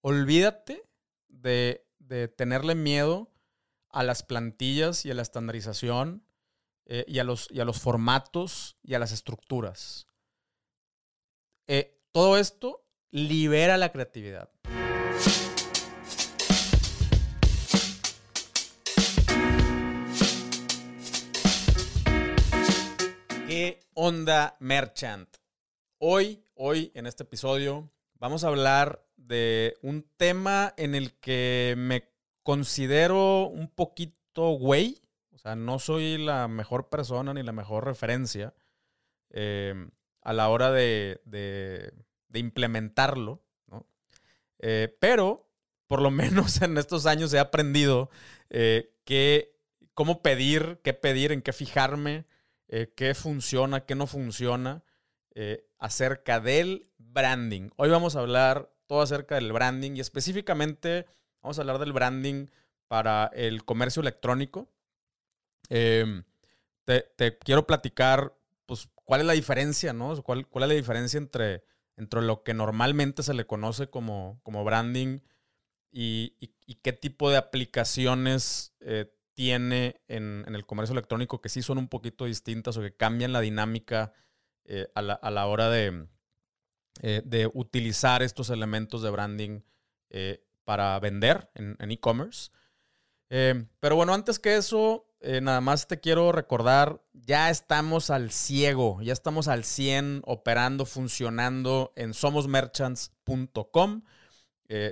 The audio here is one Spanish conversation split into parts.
olvídate de, tenerle miedo a las plantillas y a la estandarización eh, y, a los, y, a los, formatos y a las estructuras. Eh, todo esto libera la creatividad. ¿Qué onda, Merchant? Hoy, hoy en este episodio, vamos a hablar de un tema en el que me considero un poquito güey. O sea, no soy la mejor persona ni la mejor referencia em, a la hora de, implementarlo, eh, pero, por lo menos en estos años he aprendido eh, cómo pedir, qué pedir, en qué fijarme, eh, qué funciona, qué no funciona acerca del branding. Hoy vamos a hablar todo acerca del branding y específicamente vamos a hablar del branding para el comercio electrónico. Em, te, quiero platicar, pues, cuál es la diferencia, ¿no? ¿Cuál, cuál es la diferencia entre, entre lo que normalmente se le conoce como, como branding y, qué tipo de aplicaciones eh, tiene en, el comercio electrónico que sí son un poquito distintas o que cambian la dinámica eh, a, la, hora de, eh, de utilizar estos elementos de branding eh, para vender en e-commerce. pero bueno, antes que eso, nada más te quiero recordar, ya estamos al ciego, ya estamos al 100 operando, funcionando en somosmerchants.com.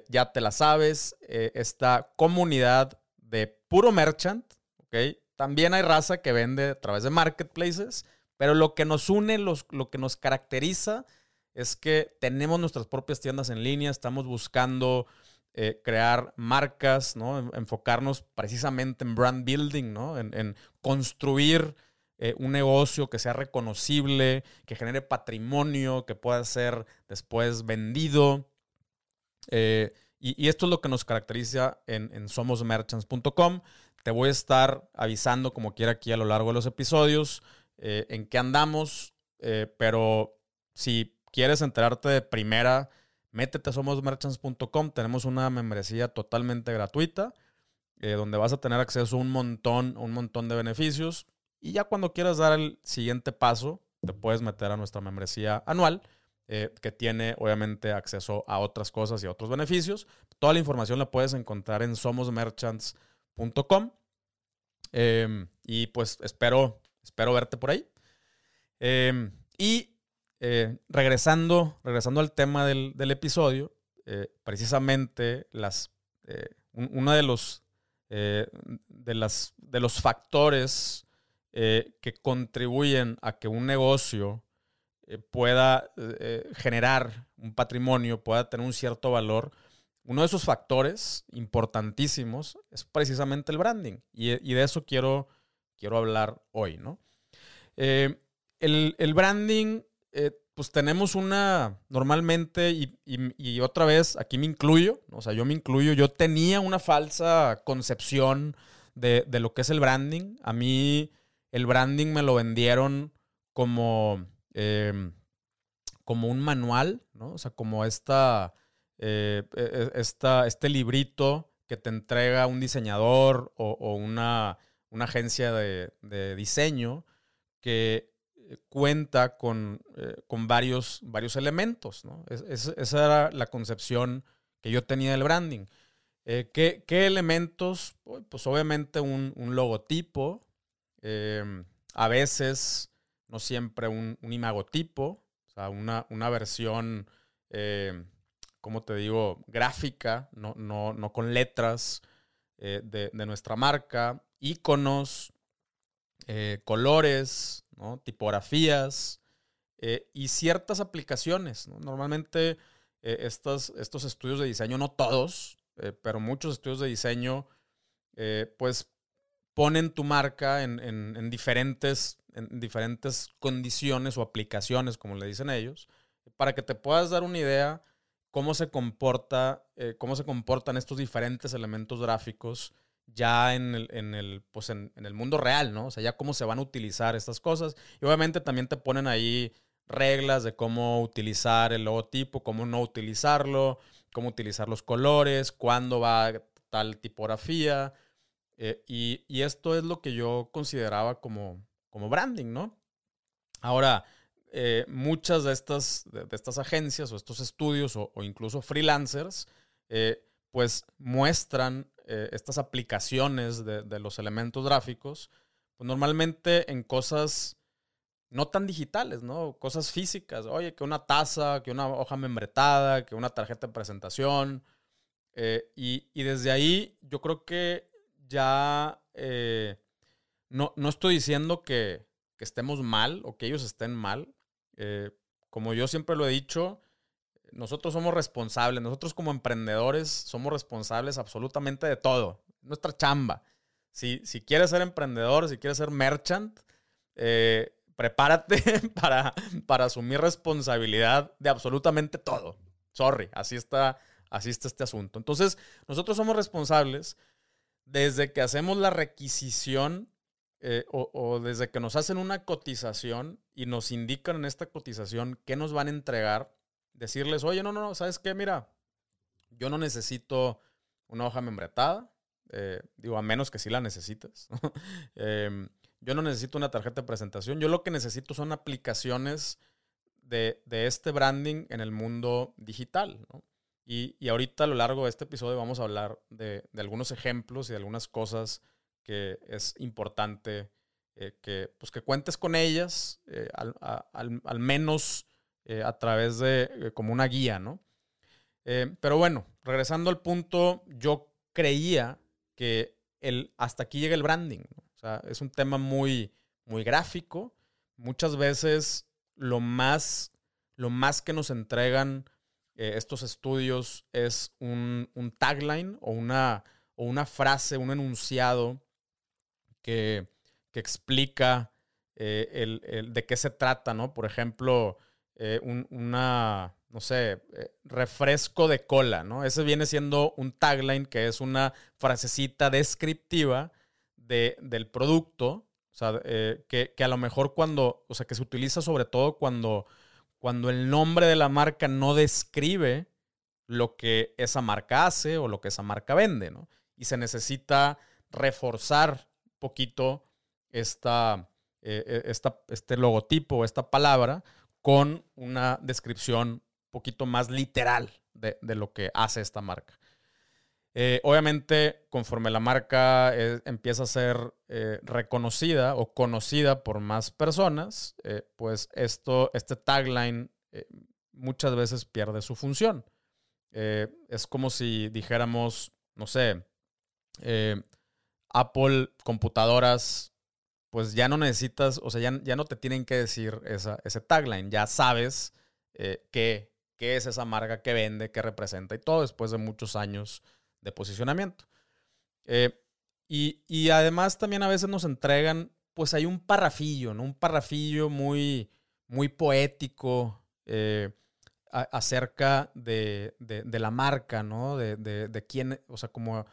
ya te la sabes, esta comunidad de puro merchant. También hay raza que vende a través de marketplaces pero lo que nos une, lo que nos caracteriza es que tenemos nuestras propias tiendas en línea, estamos buscando eh, crear marcas, ¿no? enfocarnos precisamente en brand building, ¿no? en, construir eh, un negocio que sea reconocible, que genere patrimonio, que pueda ser después vendido. Eh, y, esto es lo que nos caracteriza en, en somosmerchants.com. Te voy a estar avisando como quiera aquí a lo largo de los episodios. En qué andamos, pero si quieres enterarte de primera, métete a somosmerchants.com, tenemos una membresía totalmente gratuita, eh, donde vas a tener acceso a un montón, un montón de beneficios, y ya cuando quieras dar el siguiente paso, te puedes meter a nuestra membresía anual, que tiene obviamente acceso a otras cosas y a otros beneficios. Toda la información la puedes encontrar en somosmerchants.com. y pues espero Espero verte por ahí. Em, y eh, regresando, regresando al tema del, episodio, eh, precisamente las, eh, uno de los, de, las, de los factores que contribuyen a que un negocio pueda generar un patrimonio, pueda tener un cierto valor, uno de esos factores importantísimos es precisamente el branding. Y, y de eso quiero quiero hablar hoy, ¿no? Eh, el, branding, eh, pues tenemos una, normalmente, y, otra vez, aquí me incluyo, o sea, yo me incluyo, yo tenía una falsa concepción de, lo que es el branding. A mí el branding me lo vendieron como, em, como un manual, ¿no? O sea, como esta, eh, e, e, esta, este librito que te entrega un diseñador o una una agencia de, diseño que cuenta con, eh, con varios, varios elementos. esa era la concepción que yo tenía del branding. Eh, ¿qué, elementos? Pues obviamente un, logotipo, em, a veces, no siempre un, imagotipo, o sea, una, una versión, em, como te digo, gráfica, no, no, con letras de, de, nuestra marca, iconos, eh, colores, tipografías eh, y ciertas aplicaciones. Normalmente eh, estos, estudios de diseño, no todos, pero muchos estudios de diseño, pues ponen tu marca en, diferentes, en diferentes condiciones o aplicaciones, como le dicen ellos, para que te puedas dar una idea cómo se comporta, cómo se comportan estos diferentes elementos gráficos ya en el, en el, pues en, el mundo real, ¿no? O sea, ya cómo se van a utilizar estas cosas. Y obviamente también te ponen ahí reglas de cómo utilizar el logotipo, cómo no utilizarlo, cómo utilizar los colores, cuándo va tal tipografía. Eh, y, esto es lo que yo consideraba como, como branding, ¿no? Ahora, eh, muchas de estas, de, estas agencias o estos estudios o, incluso freelancers, eh, pues muestran estas aplicaciones de, de, los elementos gráficos, pues normalmente en cosas no tan digitales, ¿no? Cosas físicas. Oye, que una taza, que una hoja membretada, que una tarjeta de presentación. y, y, desde ahí yo creo que ya eh, no, no, estoy diciendo que, estemos mal o que ellos estén mal. Eh, como yo siempre lo he dicho, nosotros somos responsables, nosotros como emprendedores somos responsables absolutamente de todo, nuestra chamba. Si, si quieres ser emprendedor, si quieres ser merchant, eh, prepárate para, para asumir responsabilidad de absolutamente todo. Sorry, así está, así está este asunto. Entonces, nosotros somos responsables desde que hacemos la requisición eh, o, desde que nos hacen una cotización y nos indican en esta cotización qué nos van a entregar, decirles, oye, no, no, no, ¿sabes qué? Mira, yo no necesito una hoja membretada, eh, digo, a menos que sí la necesites. Em, yo no necesito una tarjeta de presentación, yo lo que necesito son aplicaciones de, de este branding en el mundo digital, ¿no? Y, ahorita a lo largo de este episodio vamos a hablar de, algunos ejemplos y de algunas cosas que es importante eh, que, pues que cuentes con ellas, eh, al, menos eh, a través de como una guía, ¿no? pero bueno, regresando al punto, yo creía que el, hasta aquí llega el branding. O sea, es un tema muy, muy gráfico. Muchas veces lo más, lo más que nos entregan eh, estos estudios es un, tagline o una, o una, frase, un enunciado que, explica eh, el, de qué se trata, ¿no? Por ejemplo, eh, un, una, no sé, refresco de cola, ¿no? Ese viene siendo un tagline que es una frasecita descriptiva de, del producto, o sea, que, que, a lo mejor cuando, o sea, que se utiliza sobre todo cuando cuando el nombre de la marca no describe lo que esa marca hace o lo que esa marca vende, ¿no? Y se necesita reforzar un poquito esta, eh, eh, esta, este logotipo, esta palabra, con una descripción un poquito más literal de, lo que hace esta marca. Eh, obviamente, conforme la marca empieza a ser reconocida o conocida por más personas, pues esto, este tagline muchas veces pierde su función. es como si dijéramos, no sé, Apple computadoras, pues ya no necesitas, o sea, ya, ya no te tienen que decir ese tagline, ya sabes qué, qué es esa marca que vende, qué representa y todo después de muchos años de posicionamiento. Eh, y, además también a veces nos entregan, pues hay un parrafillo, ¿no? Un parrafillo muy, muy poético eh, acerca de, la marca, ¿no? De, quién, o sea, como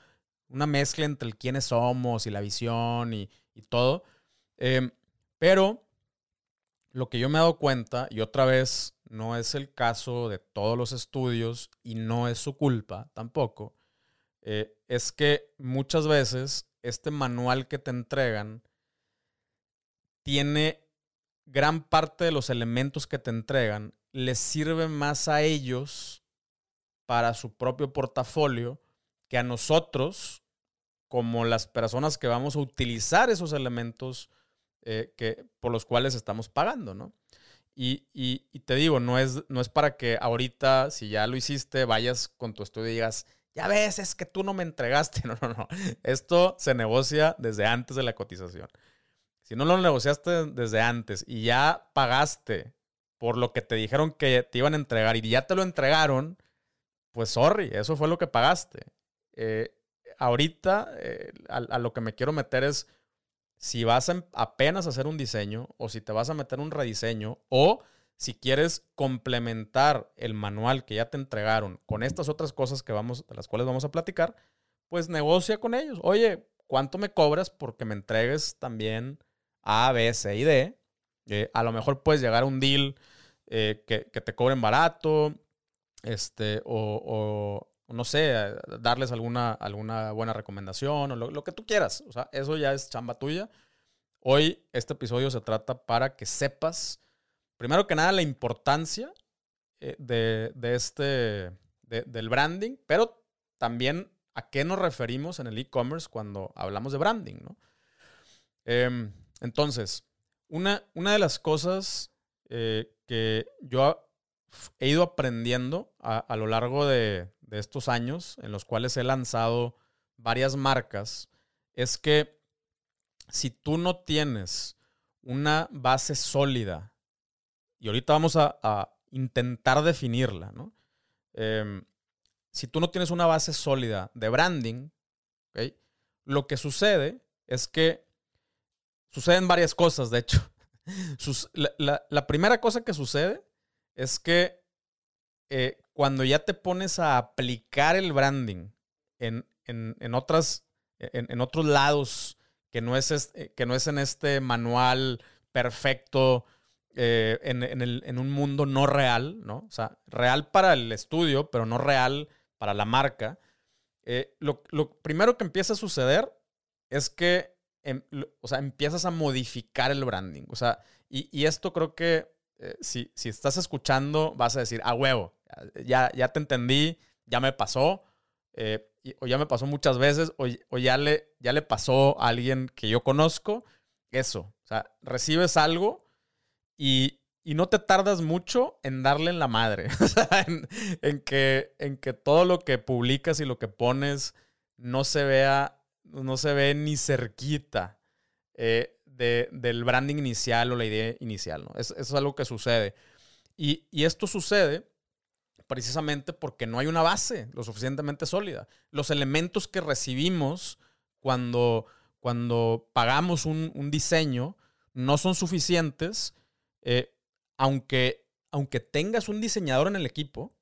una mezcla entre quiénes somos y la visión y, todo. Eh, pero lo que yo me he dado cuenta, y otra vez no es el caso de todos los estudios y no es su culpa tampoco, eh, es que muchas veces este manual que te entregan tiene gran parte de los elementos que te entregan, les sirve más a ellos para su propio portafolio que a nosotros como las personas que vamos a utilizar esos elementos eh, que, por los cuales estamos pagando, ¿no? Y, y, te digo, no es, no es para que ahorita, si ya lo hiciste, vayas con tu estudio y digas, ya ves, es que tú no me entregaste. No, no, no. Esto se negocia desde antes de la cotización. Si no lo negociaste desde antes y ya pagaste por lo que te dijeron que te iban a entregar y ya te lo entregaron, pues sorry, eso fue lo que pagaste. Eh, ahorita eh, a, lo que me quiero meter es si vas a em, apenas hacer un diseño o si te vas a meter un rediseño o si quieres complementar el manual que ya te entregaron con estas otras cosas que vamos, de las cuales vamos a platicar, pues negocia con ellos. Oye, ¿cuánto me cobras porque me entregues también A, B, C y D? Eh, a lo mejor puedes llegar a un deal eh, que, te cobren barato. este, o, no sé, darles alguna, alguna buena recomendación o lo, que tú quieras. O sea, eso ya es chamba tuya. Hoy este episodio se trata para que sepas, primero que nada, la importancia eh, de, este, del branding, pero también a qué nos referimos en el e-commerce cuando hablamos de branding, ¿no? Em, entonces, una, una, de las cosas eh, que yo he ido aprendiendo a, lo largo de, estos años en los cuales he lanzado varias marcas es que si tú no tienes una base sólida, y ahorita vamos a, intentar definirla, ¿no? Em, si tú no tienes una base sólida de branding, lo que sucede es que suceden varias cosas, de hecho. la primera cosa que sucede es que eh, cuando ya te pones a aplicar el branding en, otras, en, otros lados que no, es eh, que no es en este manual perfecto eh, en, un mundo no real, ¿no? O sea, real para el estudio, pero no real para la marca. lo, primero que empieza a suceder es que em, o sea, empiezas a modificar el branding. O sea, y esto creo que eh, si, estás escuchando, vas a decir, a huevo, ya, ya te entendí, ya me pasó, eh, o ya me pasó muchas veces, o, ya, le, ya le pasó a alguien que yo conozco. Eso, o sea, recibes algo y, no te tardas mucho en darle en la madre. en, que, en que todo lo que publicas y lo que pones no se vea, no se ve ni cerquita. Eh, del branding inicial o la idea inicial. ¿no? eso es algo que sucede. Y, esto sucede precisamente porque no hay una base lo suficientemente sólida. Los elementos que recibimos cuando, cuando pagamos un, diseño no son suficientes, eh, aunque, aunque tengas un diseñador en el equipo,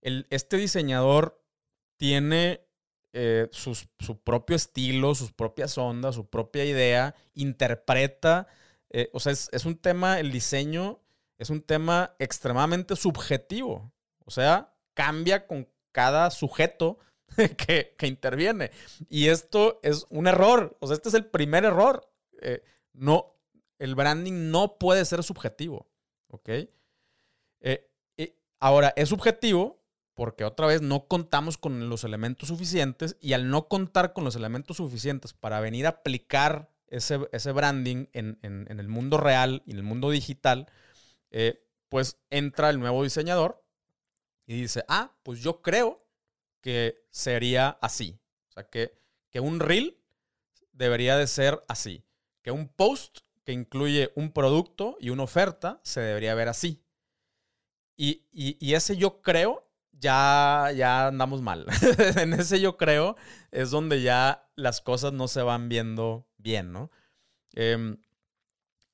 el, este diseñador tiene eh, su propio estilo, sus propias ondas, su propia idea, interpreta. Eh, o sea, es, un tema, el diseño es un tema extremadamente subjetivo. O sea, cambia con cada sujeto que, interviene. Y esto es un error. O sea, este es el primer error. Eh, no, el branding no puede ser subjetivo. ¿Ok? ahora, es subjetivo porque otra vez no contamos con los elementos suficientes y al no contar con los elementos suficientes para venir a aplicar ese, branding en, el mundo real y en el mundo digital, eh, pues entra el nuevo diseñador y dice, ah, pues yo creo que sería así. O sea, que, que un reel debería de ser así. Que un post que incluye un producto y una oferta se debería ver así. Y, y ese yo creo ya, ya andamos mal. en ese yo creo es donde ya las cosas no se van viendo bien, ¿no? Em,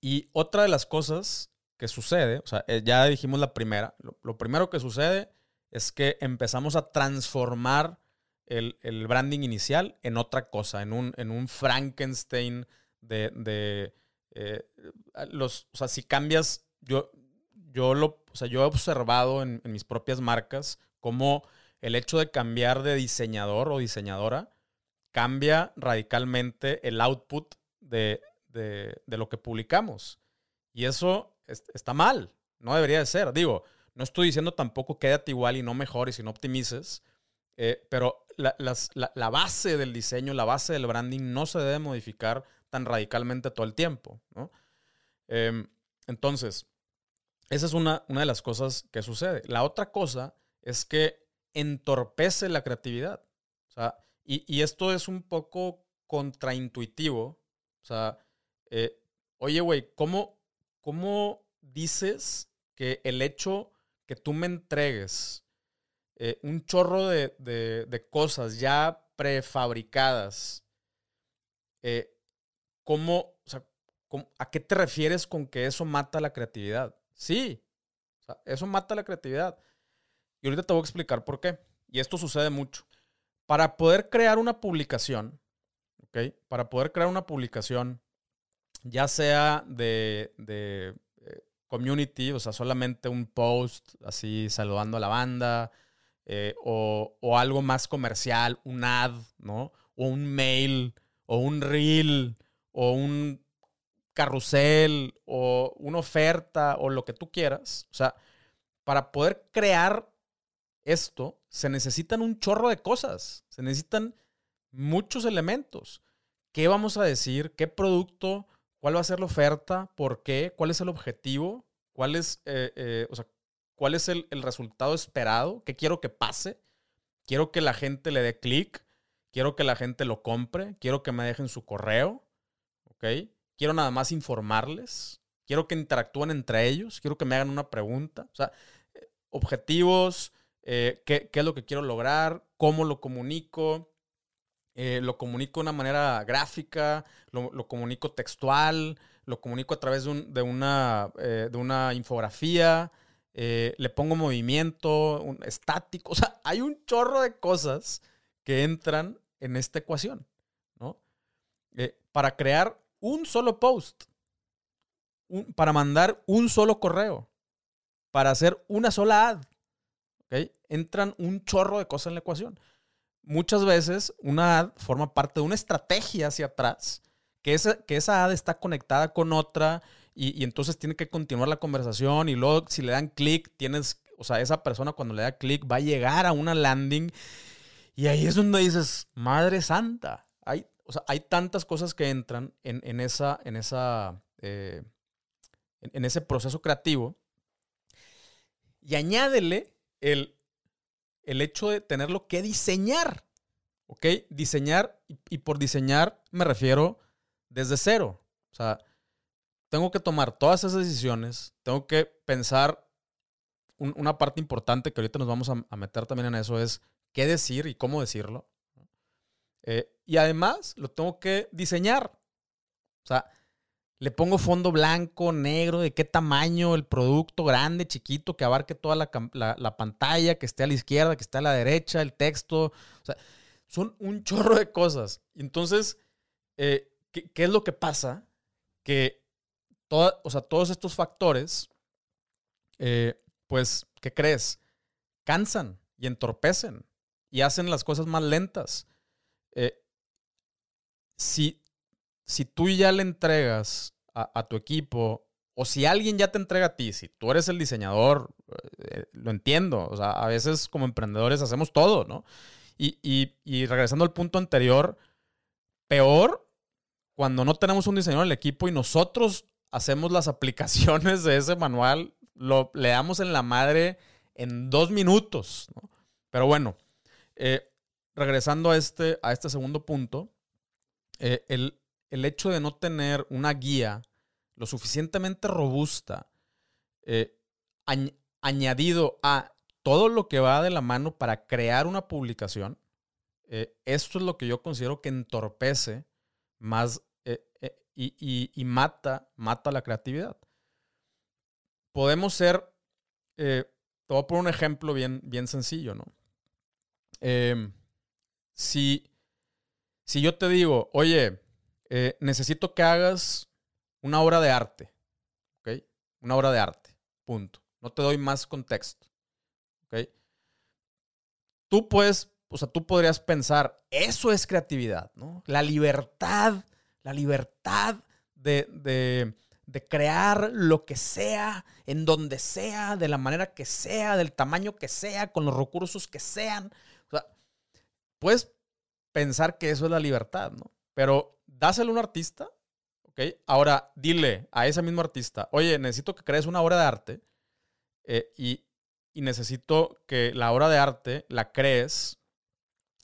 y otra de las cosas que sucede, o sea, eh, ya dijimos la primera, lo, primero que sucede es que empezamos a transformar el, branding inicial en otra cosa, en un, en un Frankenstein de, eh, los, o sea, si cambias, yo, yo lo, o sea, yo he observado en, en mis propias marcas cómo el hecho de cambiar de diseñador o diseñadora cambia radicalmente el output de, lo que publicamos. Y eso está mal, no debería de ser. Digo, no estoy diciendo tampoco quédate igual y no mejores y no optimices, eh, pero la, base del diseño, la base del branding no se debe modificar tan radicalmente todo el tiempo. Em, entonces, esa es una, una de las cosas que sucede. La otra cosa es que entorpece la creatividad. O sea, y, esto es un poco contraintuitivo. O sea, eh, oye, güey, ¿cómo, ¿cómo dices que el hecho que tú me entregues eh, un chorro de, cosas ya prefabricadas, eh, ¿cómo, ¿a qué te refieres con que eso mata la creatividad? Sí, eso mata la creatividad. Y ahorita te voy a explicar por qué. Y esto sucede mucho. Para poder crear una publicación, ¿ok? Para poder crear una publicación, ya sea de, eh, community, o sea, solamente un post así saludando a la banda, eh, o, o, algo más comercial, un ad, ¿no? O un mail, o un reel, o un carrusel, o una oferta, o lo que tú quieras. O sea, para poder crear esto, se necesitan un chorro de cosas, se necesitan muchos elementos. ¿Qué vamos a decir? ¿Qué producto? ¿Cuál va a ser la oferta? ¿Por qué? ¿Cuál es el objetivo? ¿Cuál es, eh, eh, o sea, ¿cuál es el, resultado esperado? ¿Qué quiero que pase? Quiero que la gente le dé clic. Quiero que la gente lo compre. Quiero que me dejen su correo. ¿Ok? Quiero nada más informarles. Quiero que interactúen entre ellos. Quiero que me hagan una pregunta. O sea, eh, objetivos, qué, qué, es lo que quiero lograr, cómo lo comunico, eh, lo comunico de una manera gráfica, lo, comunico textual, lo comunico a través de, una, eh, de una, infografía, eh, le pongo movimiento, un, estático, o sea, hay un chorro de cosas que entran en esta ecuación, ¿no? para crear un solo post, para mandar un solo correo, para hacer una sola ad, Entran un chorro de cosas en la ecuación muchas veces una ad forma parte de una estrategia hacia atrás, que esa, que esa ad está conectada con otra y, entonces tiene que continuar la conversación y luego si le dan clic, tienes, o sea, esa persona cuando le da clic va a llegar a una landing y ahí es donde dices, Madre Santa, hay, o sea, hay tantas cosas que entran en, esa, en, esa, eh, en ese proceso creativo y añádele el el hecho de tenerlo que diseñar. ¿Ok? Diseñar, y, por diseñar me refiero desde cero. O sea, tengo que tomar todas esas decisiones, tengo que pensar, una parte importante que ahorita nos vamos a, meter también en eso es qué decir y cómo decirlo. Eh, y además lo tengo que diseñar. O sea, le pongo fondo blanco, negro, de qué tamaño, el producto grande, chiquito, que abarque toda la, pantalla, que esté a la izquierda, que esté a la derecha, el texto. O sea, son un chorro de cosas. Entonces, eh, ¿qué, es lo que pasa? Que o sea, todos estos factores, eh, pues, ¿qué crees? Cansan y entorpecen y hacen las cosas más lentas. Eh, si si tú ya le entregas a, tu equipo, o si alguien ya te entrega a ti, si tú eres el diseñador, eh, lo entiendo. O sea, a veces como emprendedores hacemos todo, ¿no? Y, regresando al punto anterior, peor cuando no tenemos un diseñador en el equipo y nosotros hacemos las aplicaciones de ese manual, lo, le damos en la madre en dos minutos. Pero bueno, eh, regresando a este, a este segundo punto, eh, el, el hecho de no tener una guía lo suficientemente robusta, eh, añadido a todo lo que va de la mano para crear una publicación, eh, esto es lo que yo considero que entorpece más eh, y, mata, mata la creatividad. Podemos ser, te voy a poner un ejemplo bien, bien sencillo, ¿no? Em, si, si yo te digo, oye, eh, necesito que hagas una obra de arte. ¿Ok? Una obra de arte. Punto. No te doy más contexto. ¿Ok? Tú puedes, o sea, tú podrías pensar, eso es creatividad, ¿no? La libertad, la libertad de, de, de crear lo que sea, en donde sea, de la manera que sea, del tamaño que sea, con los recursos que sean. O sea, puedes pensar que eso es la libertad, ¿no? Pero dáselo a un artista, ¿ok? Ahora dile a ese mismo artista, oye, necesito que crees una obra de arte eh, y, necesito que la obra de arte la crees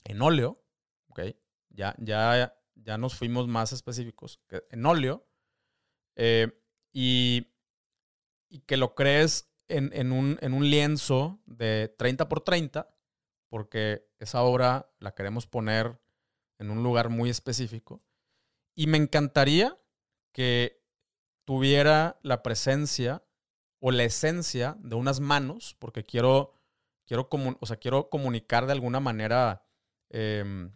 en óleo, ¿ok? Ya, ya, ya nos fuimos más específicos, en óleo, eh, y, que lo crees en, un, en un lienzo de 30 por 30, porque esa obra la queremos poner en un lugar muy específico. Y me encantaría que tuviera la presencia o la esencia de unas manos, porque quiero, quiero, o sea, quiero comunicar de alguna manera em,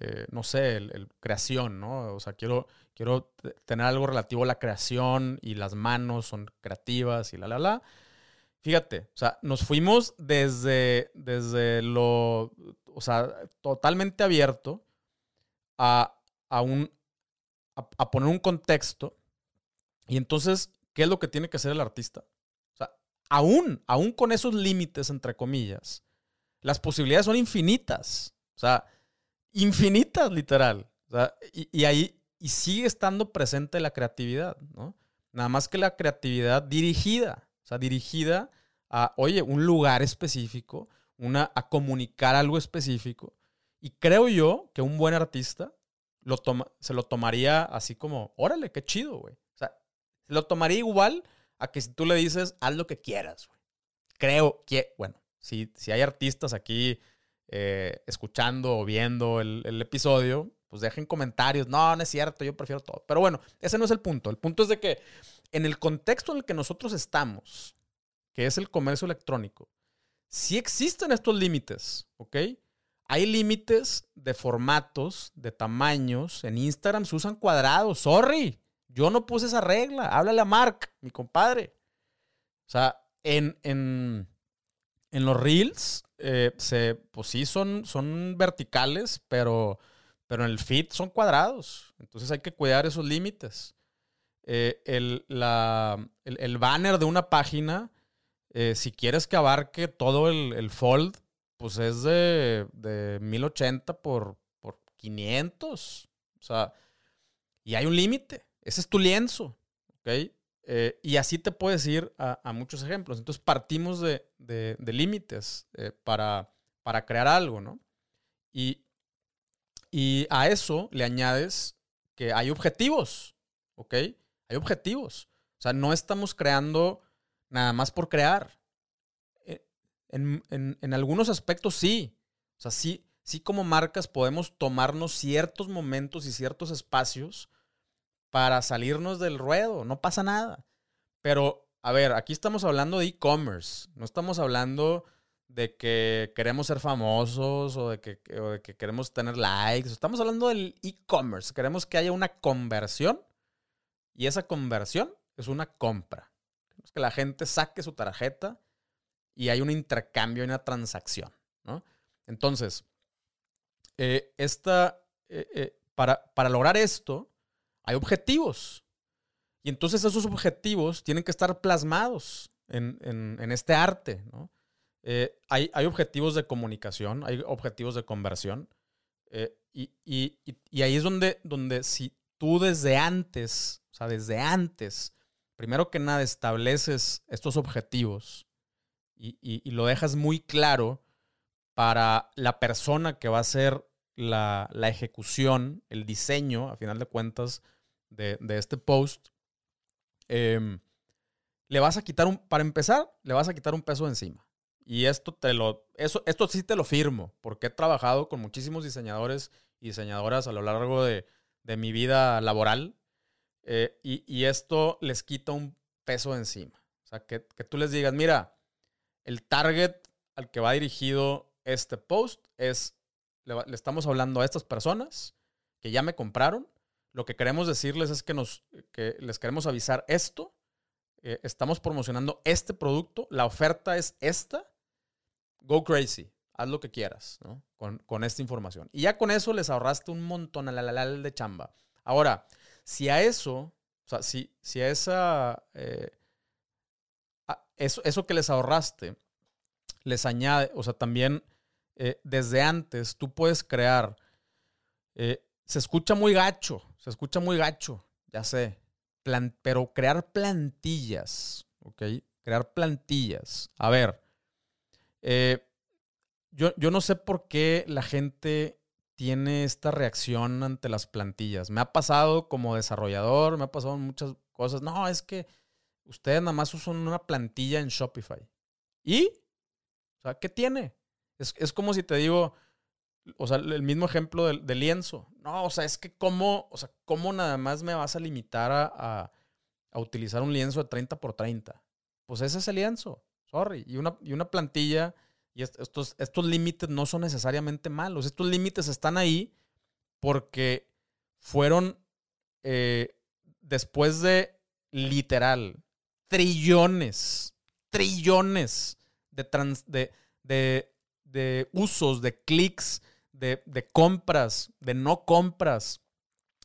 eh, no sé, el, creación, ¿no? O sea, quiero, quiero tener algo relativo a la creación y las manos son creativas y la, la, la. Fíjate, o sea, nos fuimos desde, desde lo, o sea, totalmente abierto a, a, un, a, poner un contexto. Y entonces, ¿qué es lo que tiene que hacer el artista? O sea, aún, aún con esos límites, entre comillas, las posibilidades son infinitas. O sea, infinitas, literal. y, ahí y sigue estando presente la creatividad, ¿no? Nada más que la creatividad dirigida, o sea, dirigida a, oye, un lugar específico, una, a comunicar algo específico. Y creo yo que un buen artista lo toma, se lo tomaría así como, órale, qué chido, güey. O sea, se lo tomaría igual a que si tú le dices, haz lo que quieras, güey. Creo que, bueno, si, si hay artistas aquí eh, escuchando o viendo el, episodio, pues dejen comentarios. No, no es cierto, yo prefiero todo. Pero bueno, ese no es el punto. El punto es de que en el contexto en el que nosotros estamos, que es el comercio electrónico, sí existen estos límites, ¿ok? Hay límites de formatos, de tamaños. En Instagram se usan cuadrados. Sorry, yo no puse esa regla. Háblale a Mark, mi compadre. O sea, en, en, en los reels, eh, se, pues sí, son, son verticales, pero, pero en el feed son cuadrados. Entonces hay que cuidar esos límites. Eh, el, banner de una página, eh, si quieres que abarque todo el, fold, pues es de, de 1080 por, por 500. O sea, y hay un límite. Ese es tu lienzo. ¿Ok? Eh, y así te puedes ir a, muchos ejemplos. Entonces partimos de, límites eh, para, para, crear algo, ¿no? Y, y, a eso le añades que hay objetivos, ¿ok? Hay objetivos. O sea, no estamos creando nada más por crear. Eh, en, algunos aspectos sí. O sea, sí, sí como marcas podemos tomarnos ciertos momentos y ciertos espacios para salirnos del ruedo, no pasa nada. Pero, a ver, aquí estamos hablando de e-commerce, no estamos hablando de que queremos ser famosos o de que, queremos tener likes, estamos hablando del e-commerce, queremos que haya una conversión y esa conversión es una compra. Queremos que la gente saque su tarjeta y hay un intercambio y una transacción, ¿no? Entonces, eh, esta, eh, eh, para, para lograr esto, hay objetivos. Y entonces esos objetivos tienen que estar plasmados en, este arte. Eh, hay, objetivos de comunicación, hay objetivos de conversión. Eh, y, ahí es donde, donde si tú desde antes, o sea, desde antes, primero que nada estableces estos objetivos y, lo dejas muy claro para la persona que va a hacer la, ejecución, el diseño, a final de cuentas, de, este post, em, le vas a quitar un, para empezar, le vas a quitar un peso encima. Y esto te lo, eso, esto sí te lo firmo, porque he trabajado con muchísimos diseñadores y diseñadoras a lo largo de, mi vida laboral. Eh, y, esto les quita un peso encima. O sea, que, tú les digas, mira, el target al que va dirigido este post es, le, estamos hablando a estas personas que ya me compraron lo que queremos decirles es que, nos, que les queremos avisar esto. Eh, estamos promocionando este producto. La oferta es esta. Go crazy. Haz lo que quieras ¿no? con, esta información. Y ya con eso les ahorraste un montón a la, la, de chamba. Ahora, si a eso, o sea, si, si a esa, eh, eso, eso que les ahorraste les añade, o sea, también eh, desde antes tú puedes crear, se escucha muy gacho, se escucha muy gacho, ya sé. pero crear plantillas, ¿ok? Crear plantillas. A ver, eh, yo, yo no sé por qué la gente tiene esta reacción ante las plantillas. Me ha pasado como desarrollador, me ha pasado muchas cosas. No, es que ustedes nada más usan una plantilla en Shopify. ¿Y? O sea, ¿qué tiene? Es, es como si te digo, o sea, el mismo ejemplo del, lienzo. No, o sea, es que cómo, o sea, cómo nada más me vas a limitar a, utilizar un lienzo de 30 por 30. Pues ese es el lienzo, sorry. Y una, y una plantilla, y estos, estos límites no son necesariamente malos. Estos límites están ahí porque fueron, eh, después de literal, trillones, trillones de, de, de, de, usos, de clics, de, de, compras, de no compras,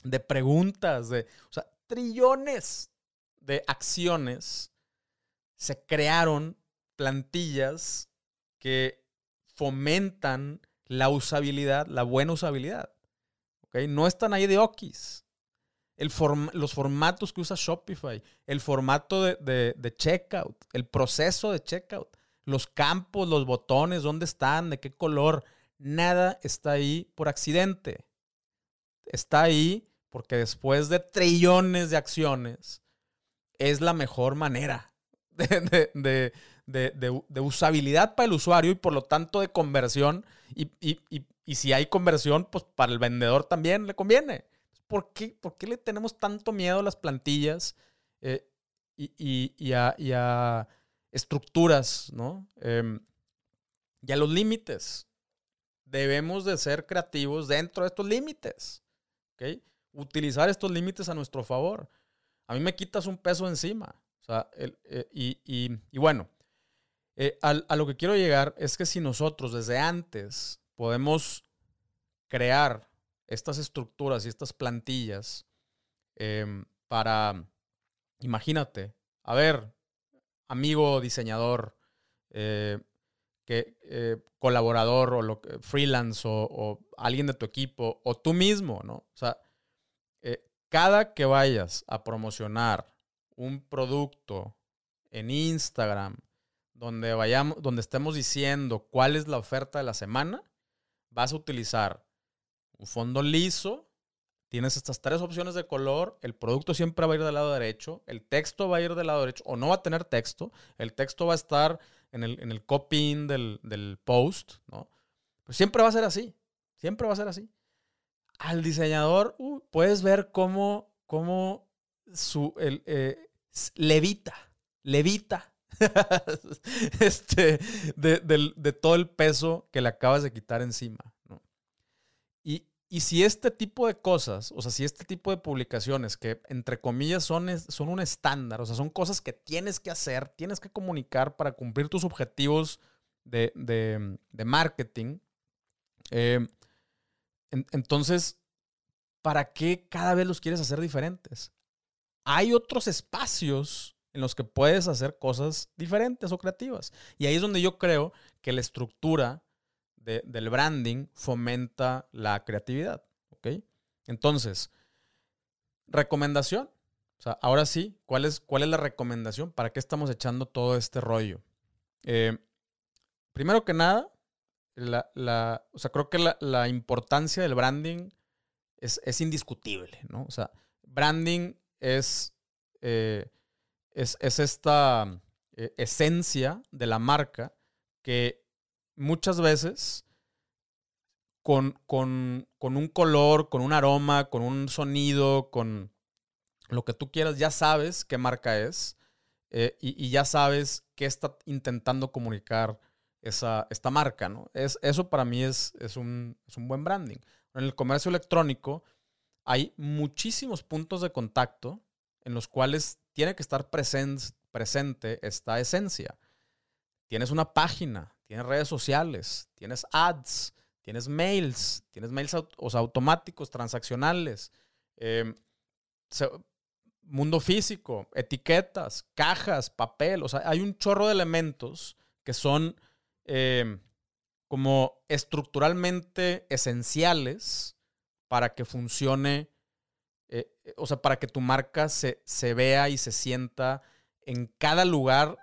de preguntas, de, o sea, trillones de acciones, se crearon plantillas que fomentan la usabilidad, la buena usabilidad. ¿okay? No están ahí de okis. El los formatos que usa Shopify, el formato de, de, checkout, el proceso de checkout, los campos, los botones, dónde están, de qué color, nada está ahí por accidente. Está ahí porque después de trillones de acciones, es la mejor manera de, de, usabilidad para el usuario y por lo tanto de conversión. Y, si hay conversión, pues para el vendedor también le conviene. ¿Por qué, le tenemos tanto miedo a las plantillas eh, y, a, estructuras, ¿no? Em, y a los límites. Debemos de ser creativos dentro de estos límites. Utilizar estos límites a nuestro favor. A mí me quitas un peso encima. O sea, eh, y, bueno, eh, a, lo que quiero llegar es que si nosotros desde antes podemos crear estas estructuras y estas plantillas em, para, imagínate, a ver, amigo diseñador, eh, que, eh, colaborador o lo, freelance o, o, alguien de tu equipo o tú mismo, ¿no? O sea, cada que vayas a promocionar un producto en Instagram, donde vayamos, donde estemos diciendo cuál es la oferta de la semana, vas a utilizar un fondo liso. Tienes estas tres opciones de color. El producto siempre va a ir del lado derecho. El texto va a ir del lado derecho o no va a tener texto. El texto va a estar en el, en el copying del, post, ¿no? Pues siempre va a ser así. Siempre va a ser así. Al diseñador, uh, puedes ver cómo, cómo su, el, eh, levita, levita este, de, todo el peso que le acabas de quitar encima. Y, si este tipo de cosas, o sea, si este tipo de publicaciones que entre comillas son, son un estándar, o sea, son cosas que tienes que hacer, tienes que comunicar para cumplir tus objetivos de, marketing, eh, entonces, ¿para qué cada vez los quieres hacer diferentes? Hay otros espacios en los que puedes hacer cosas diferentes o creativas. Y ahí es donde yo creo que la estructura del branding fomenta la creatividad. ¿Ok? Entonces, recomendación. O sea, ahora sí, ¿cuál es, cuál es la recomendación? ¿Para qué estamos echando todo este rollo? Eh, primero que nada, la, o sea, creo que la, importancia del branding es, es, indiscutible, ¿no? O sea, branding es eh, es, esta eh, esencia de la marca que muchas veces con, con, un color, con un aroma, con un sonido, con lo que tú quieras, ya sabes qué marca es eh, y, ya sabes qué está intentando comunicar esa, esta marca, ¿no? Es, eso para mí es, es, un, es un buen branding. En el comercio electrónico hay muchísimos puntos de contacto en los cuales tiene que estar presente esta esencia. Tienes una página, tienes redes sociales, tienes ads, tienes mails, tienes mails automáticos, transaccionales, em, mundo físico, etiquetas, cajas, papel. O sea, hay un chorro de elementos que son em, como estructuralmente esenciales para que funcione eh, eh, o sea, para que tu marca se, vea y se sienta en cada lugar,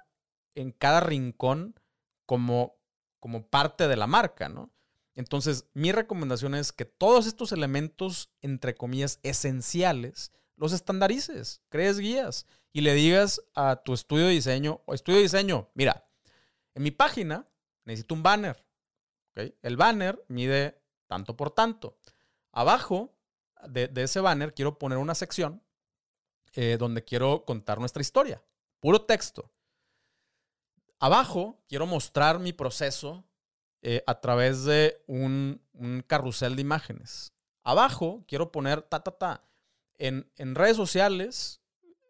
en cada rincón, como, como parte de la marca, ¿no? Entonces, mi recomendación es que todos estos elementos, entre comillas, esenciales, los estandarices, crees guías y le digas a tu estudio de diseño, o estudio de diseño, mira, en mi página necesito un banner. El banner mide tanto por tanto. Abajo de, ese banner quiero poner una sección eh, donde quiero contar nuestra historia. Puro texto. Abajo quiero mostrar mi proceso eh, a través de un, carrusel de imágenes. Abajo quiero poner ta, ta, ta. En, en redes sociales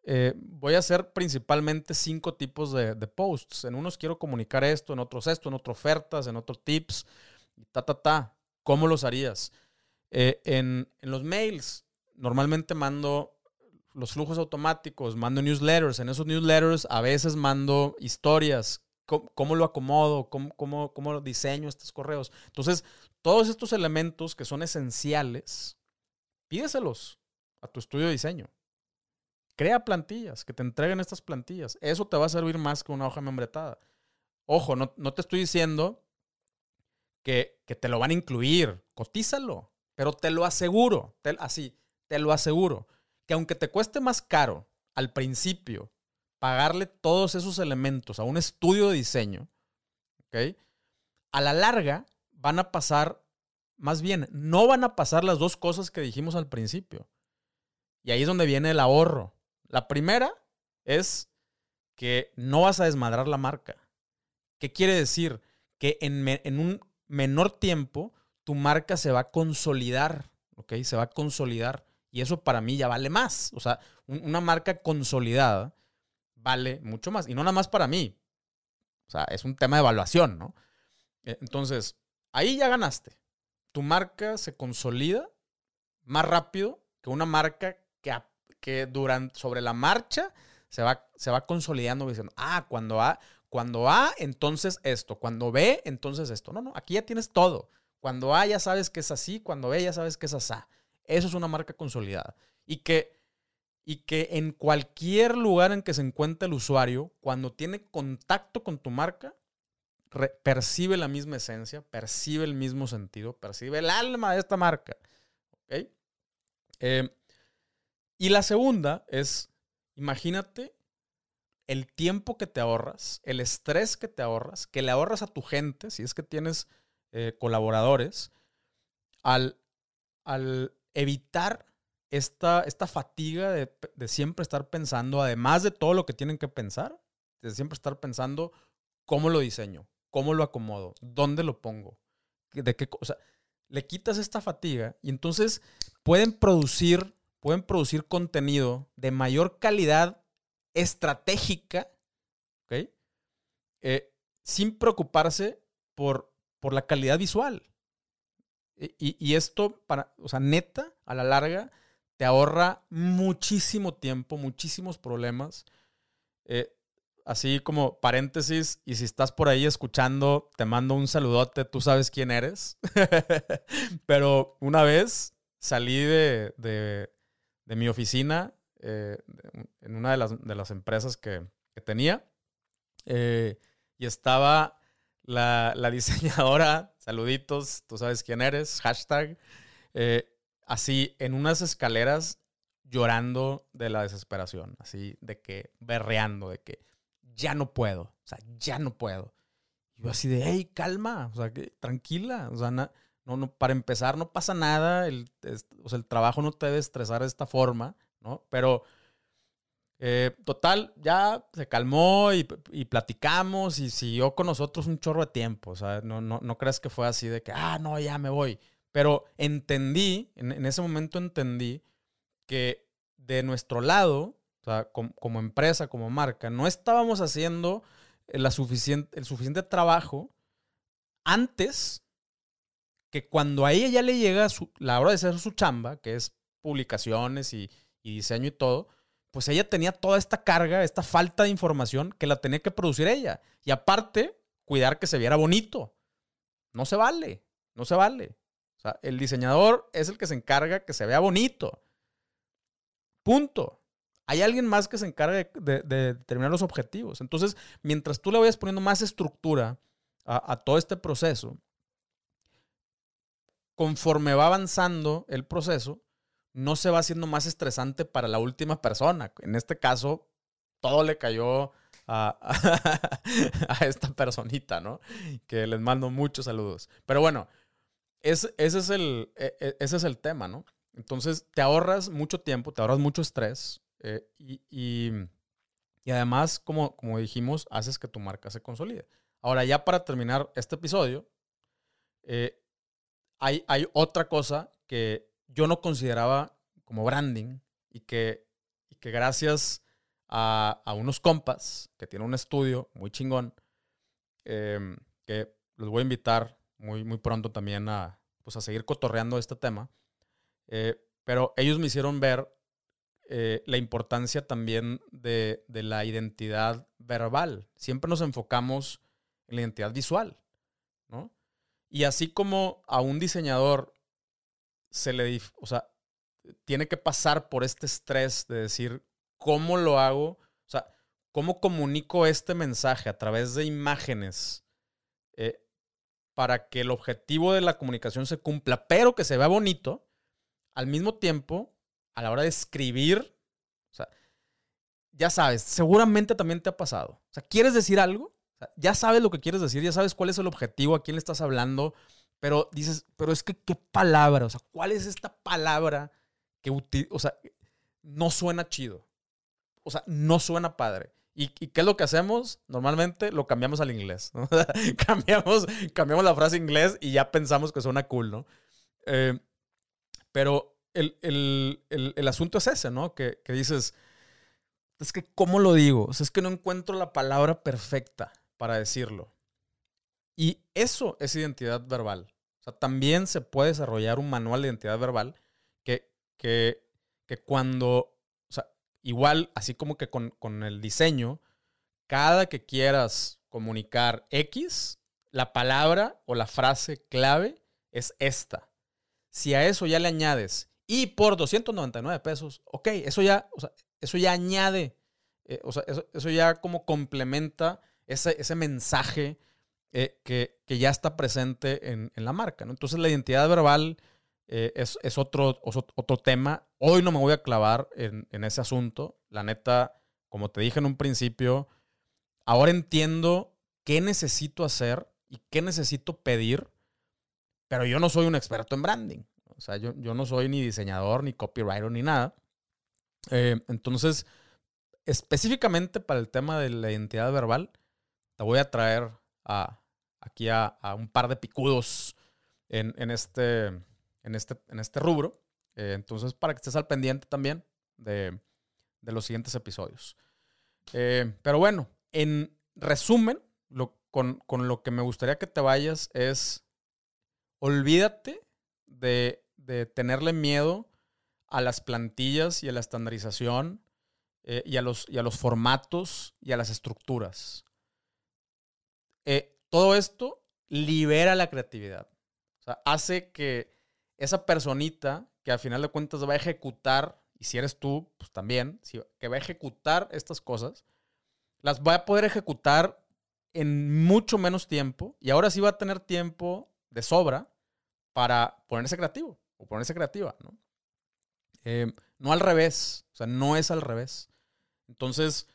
eh, voy a hacer principalmente cinco tipos de, posts. En unos quiero comunicar esto, en otros esto, en otros ofertas, en otros tips, ta, ta, ta. ¿Cómo los harías? Eh, en, los mails, normalmente mando los flujos automáticos, mando newsletters. En esos newsletters a veces mando historias. ¿Cómo, lo acomodo? ¿Cómo, cómo, ¿Cómo diseño estos correos? Entonces, todos estos elementos que son esenciales, pídeselos a tu estudio de diseño. Crea plantillas, que te entreguen estas plantillas. Eso te va a servir más que una hoja membretada. Ojo, no, te estoy diciendo que, te lo van a incluir. Cotízalo, pero te lo aseguro, así, te lo aseguro, que aunque te cueste más caro al principio pagarle todos esos elementos a un estudio de diseño, ¿ok? A la larga van a pasar, más bien, no van a pasar las dos cosas que dijimos al principio. Y ahí es donde viene el ahorro. La primera es que no vas a desmadrar la marca. ¿Qué quiere decir? Que en, un menor tiempo tu marca se va a consolidar, ¿ok? Se va a consolidar. Y eso para mí ya vale más. O sea, una marca consolidada vale mucho más. Y no nada más para mí. O sea, es un tema de evaluación, ¿no? E, entonces, ahí ya ganaste. Tu marca se consolida más rápido que una marca que que durante, sobre la marcha se va, se va consolidando diciendo, ah, cuando A, cuando A, entonces esto, cuando B, entonces esto. No, no, aquí ya tienes todo. Cuando A ya sabes que es así, cuando B ya sabes que es así. Eso es una marca consolidada. Y que, y que en cualquier lugar en que se encuentre el usuario, cuando tiene contacto con tu marca, percibe la misma esencia, percibe el mismo sentido, percibe el alma de esta marca. ¿Ok? Eh, y la segunda es, imagínate el tiempo que te ahorras, el estrés que te ahorras, que le ahorras a tu gente, si es que tienes eh, colaboradores, al, al evitar esta, esta fatiga de, de, siempre estar pensando, además de todo lo que tienen que pensar, de siempre estar pensando cómo lo diseño, cómo lo acomodo, dónde lo pongo, de qué cosa. Le quitas esta fatiga y entonces pueden producir pueden producir contenido de mayor calidad estratégica. Eh, sin preocuparse por, por la calidad visual. Y, esto, para, o sea, neta, a la larga, te ahorra muchísimo tiempo, muchísimos problemas. Eh, así como paréntesis, y si estás por ahí escuchando, te mando un saludote, tú sabes quién eres. Pero una vez salí de, de mi oficina eh, en una de las, de las empresas que, tenía. Eh, y estaba la, diseñadora, saluditos, tú sabes quién eres, hashtag, eh, así en unas escaleras llorando de la desesperación, así de que berreando, de que ya no puedo, o sea, ya no puedo. Y yo así de, hey, calma, o sea, que, tranquila, o sea, no, no, para empezar, no pasa nada. El, o sea, el trabajo no te debe estresar de esta forma, ¿no? Pero, eh, total, ya se calmó y, platicamos y siguió con nosotros un chorro de tiempo. O sea, no, no, no crees que fue así de que, ah, no, ya me voy. Pero entendí, en, ese momento entendí que de nuestro lado, o sea, como, empresa, como marca, no estábamos haciendo suficiente, el suficiente trabajo antes que cuando a ella ya le llega la hora de hacer su chamba, que es publicaciones y, diseño y todo, pues ella tenía toda esta carga, esta falta de información que la tenía que producir ella. Y aparte, cuidar que se viera bonito. No se vale, no se vale. O sea, el diseñador es el que se encarga que se vea bonito. Punto. Hay alguien más que se encarga de, determinar los objetivos. Entonces, mientras tú le vayas poniendo más estructura a todo este proceso, conforme va avanzando el proceso, no se va haciendo más estresante para la última persona. En este caso, todo le cayó a, esta personita, ¿no? Que les mando muchos saludos. Pero bueno, ese, es el, e, e, ese es el tema, ¿no? Entonces, te ahorras mucho tiempo, te ahorras mucho estrés eh, y, además, como, como dijimos, haces que tu marca se consolide. Ahora, ya para terminar este episodio, eh, hay, otra cosa que, yo no consideraba como branding y que, que gracias a, a, unos compas que tienen un estudio muy chingón, eh, que los voy a invitar muy, muy pronto también a, pues, a seguir cotorreando este tema. Eh, pero ellos me hicieron ver eh, la importancia también de, de, la identidad verbal. Siempre nos enfocamos en la identidad visual, ¿no? Y así como a un diseñador se le, o sea, tiene que pasar por este estrés de decir, ¿cómo lo hago? O sea, ¿cómo comunico este mensaje a través de imágenes eh, para que el objetivo de la comunicación se cumpla, pero que se vea bonito? Al mismo tiempo, a la hora de escribir, ya sabes, seguramente también te ha pasado. O sea, ¿quieres decir algo? ya sabes lo que quieres decir, ya sabes cuál es el objetivo, a quién le estás hablando, pero dices, pero es que qué palabra, o sea, ¿cuál es esta palabra que o sea, no suena chido? O sea, no suena padre. ¿Y, qué es lo que hacemos? Normalmente lo cambiamos al inglés. cambiamos, cambiamos la frase inglés y ya pensamos que suena cool, ¿no? Eh, pero el, el, el, el, asunto es ese, ¿no? Que, que dices, es que, ¿cómo lo digo? O sea, es que no encuentro la palabra perfecta para decirlo. Y eso es identidad verbal. O sea, también se puede desarrollar un manual de identidad verbal que, que, que cuando, o sea, igual, así como que con, con el diseño, cada que quieras comunicar X, la palabra o la frase clave es esta. Si a eso ya le añades y por 299 pesos, ok, eso ya, o sea, eso ya añade, eh, o sea, eso, eso, ya como complementa ese, ese mensaje eh, que, que, ya está presente en, en, la marca. ¿no? Entonces la identidad verbal eh, es, es, otro, otro tema. Hoy no me voy a clavar en, en, ese asunto. La neta, como te dije en un principio, ahora entiendo qué necesito hacer y qué necesito pedir, pero yo no soy un experto en branding. O sea, yo, yo no soy ni diseñador, ni copywriter, ni nada. Eh, entonces, específicamente para el tema de la identidad verbal, te voy a traer a, aquí a, un par de picudos en, este, en, este, en este rubro. Eh, entonces, para que estés al pendiente también de, de los siguientes episodios. Eh, pero bueno, en resumen, lo, con, con, lo que me gustaría que te vayas es, olvídate de, de tenerle miedo a las plantillas y a la estandarización eh, y, a los, y a los formatos y a las estructuras. Todo esto libera la creatividad. O sea, hace que esa personita que al final de cuentas va a ejecutar, y si eres tú, pues también, que va a ejecutar estas cosas, las va a poder ejecutar en mucho menos tiempo y ahora sí va a tener tiempo de sobra para ponerse creativo o ponerse creativa, ¿no? Eh, no al revés, o sea, no es al revés. Entonces,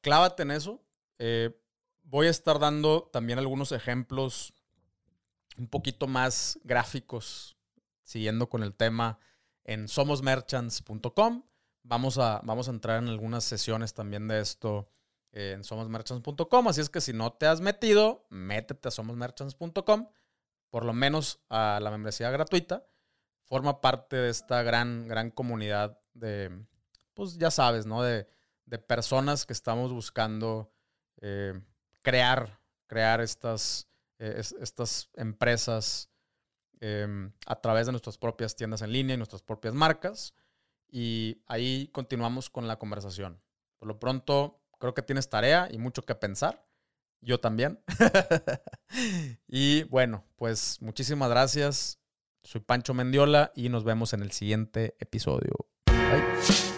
clávate en eso. Eh, voy a estar dando también algunos ejemplos un poquito más gráficos, siguiendo con el tema en somosmerchants.com. Vamos a, vamos a entrar en algunas sesiones también de esto en somosmerchants.com. Así es que si no te has metido, métete a somosmerchants.com, por lo menos a la membresía gratuita. Forma parte de esta gran, gran comunidad de, pues ya sabes, ¿no? De, de personas que estamos buscando eh, crear, crear estas, eh, estas empresas em, a través de nuestras propias tiendas en línea y nuestras propias marcas. Y ahí continuamos con la conversación. Por lo pronto, creo que tienes tarea y mucho que pensar. Yo también. y bueno, pues muchísimas gracias. Soy Pancho Mendiola y nos vemos en el siguiente episodio. Bye.